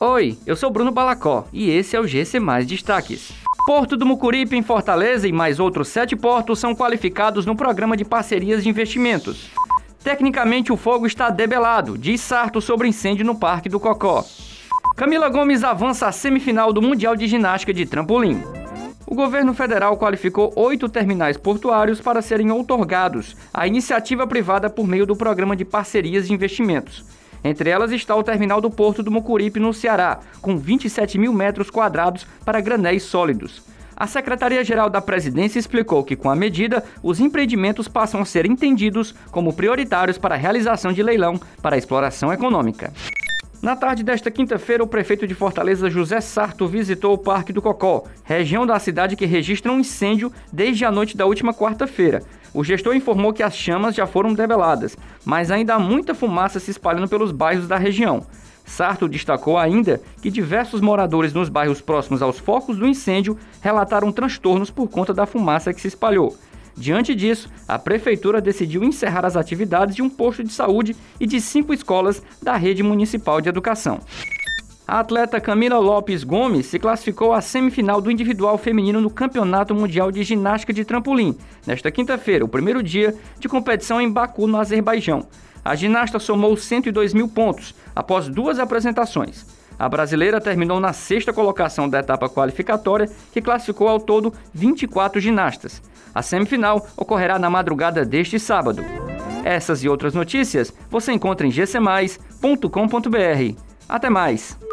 Oi, eu sou Bruno Balacó e esse é o GC Mais Destaques. Porto do Mucuripe, em Fortaleza, e mais outros sete portos são qualificados no programa de parcerias de investimentos. Tecnicamente, o fogo está debelado, diz Sarto sobre incêndio no Parque do Cocó. Camila Gomes avança à semifinal do Mundial de Ginástica de Trampolim. O governo federal qualificou oito terminais portuários para serem outorgados à iniciativa privada por meio do programa de parcerias de investimentos. Entre elas está o terminal do Porto do Mucuripe, no Ceará, com 27 mil metros quadrados para granéis sólidos. A Secretaria-Geral da Presidência explicou que, com a medida, os empreendimentos passam a ser entendidos como prioritários para a realização de leilão para a exploração econômica. Na tarde desta quinta-feira, o prefeito de Fortaleza, José Sarto, visitou o Parque do Cocó, região da cidade que registra um incêndio desde a noite da última quarta-feira. O gestor informou que as chamas já foram debeladas, mas ainda há muita fumaça se espalhando pelos bairros da região. Sarto destacou ainda que diversos moradores nos bairros próximos aos focos do incêndio relataram transtornos por conta da fumaça que se espalhou. Diante disso, a prefeitura decidiu encerrar as atividades de um posto de saúde e de cinco escolas da rede municipal de educação. A atleta Camila Lopes Gomes se classificou à semifinal do individual feminino no Campeonato Mundial de Ginástica de Trampolim, nesta quinta-feira, o primeiro dia de competição em Baku, no Azerbaijão. A ginasta somou 102 mil pontos após duas apresentações. A brasileira terminou na sexta colocação da etapa qualificatória, que classificou ao todo 24 ginastas. A semifinal ocorrerá na madrugada deste sábado. Essas e outras notícias você encontra em gcmais.com.br. Até mais!